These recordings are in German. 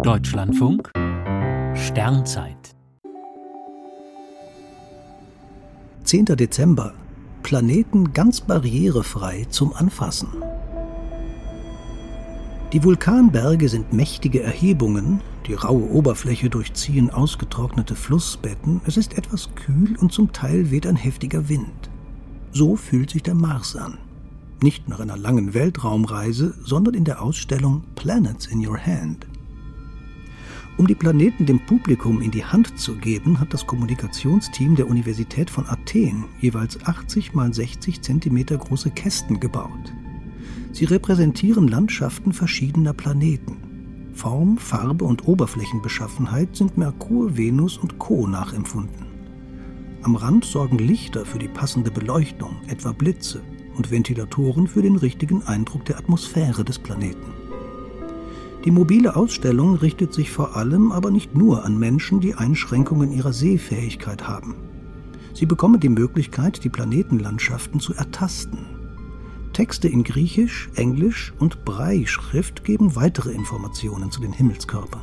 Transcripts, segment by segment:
Deutschlandfunk Sternzeit 10. Dezember. Planeten ganz barrierefrei zum Anfassen. Die Vulkanberge sind mächtige Erhebungen, die raue Oberfläche durchziehen ausgetrocknete Flussbetten, es ist etwas kühl und zum Teil weht ein heftiger Wind. So fühlt sich der Mars an. Nicht nach einer langen Weltraumreise, sondern in der Ausstellung Planets in Your Hand. Um die Planeten dem Publikum in die Hand zu geben, hat das Kommunikationsteam der Universität von Athen jeweils 80 mal 60 Zentimeter große Kästen gebaut. Sie repräsentieren Landschaften verschiedener Planeten. Form, Farbe und Oberflächenbeschaffenheit sind Merkur, Venus und Co. nachempfunden. Am Rand sorgen Lichter für die passende Beleuchtung, etwa Blitze, und Ventilatoren für den richtigen Eindruck der Atmosphäre des Planeten. Die mobile Ausstellung richtet sich vor allem aber nicht nur an Menschen, die Einschränkungen ihrer Sehfähigkeit haben. Sie bekommen die Möglichkeit, die Planetenlandschaften zu ertasten. Texte in Griechisch, Englisch und Brei-Schrift geben weitere Informationen zu den Himmelskörpern.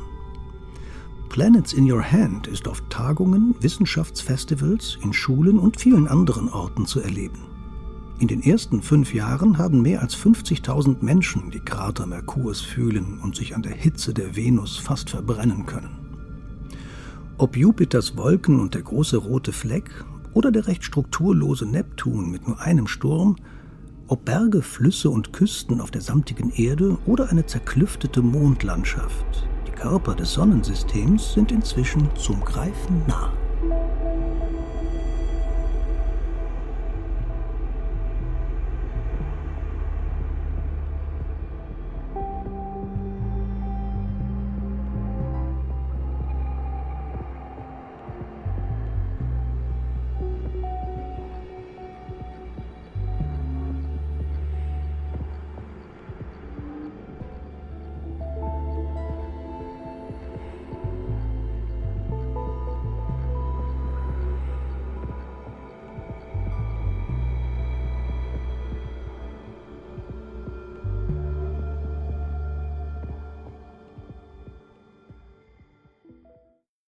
Planets in Your Hand ist auf Tagungen, Wissenschaftsfestivals, in Schulen und vielen anderen Orten zu erleben. In den ersten fünf Jahren haben mehr als 50.000 Menschen die Krater Merkurs fühlen und sich an der Hitze der Venus fast verbrennen können. Ob Jupiters Wolken und der große rote Fleck oder der recht strukturlose Neptun mit nur einem Sturm, ob Berge, Flüsse und Küsten auf der samtigen Erde oder eine zerklüftete Mondlandschaft, die Körper des Sonnensystems sind inzwischen zum Greifen nah.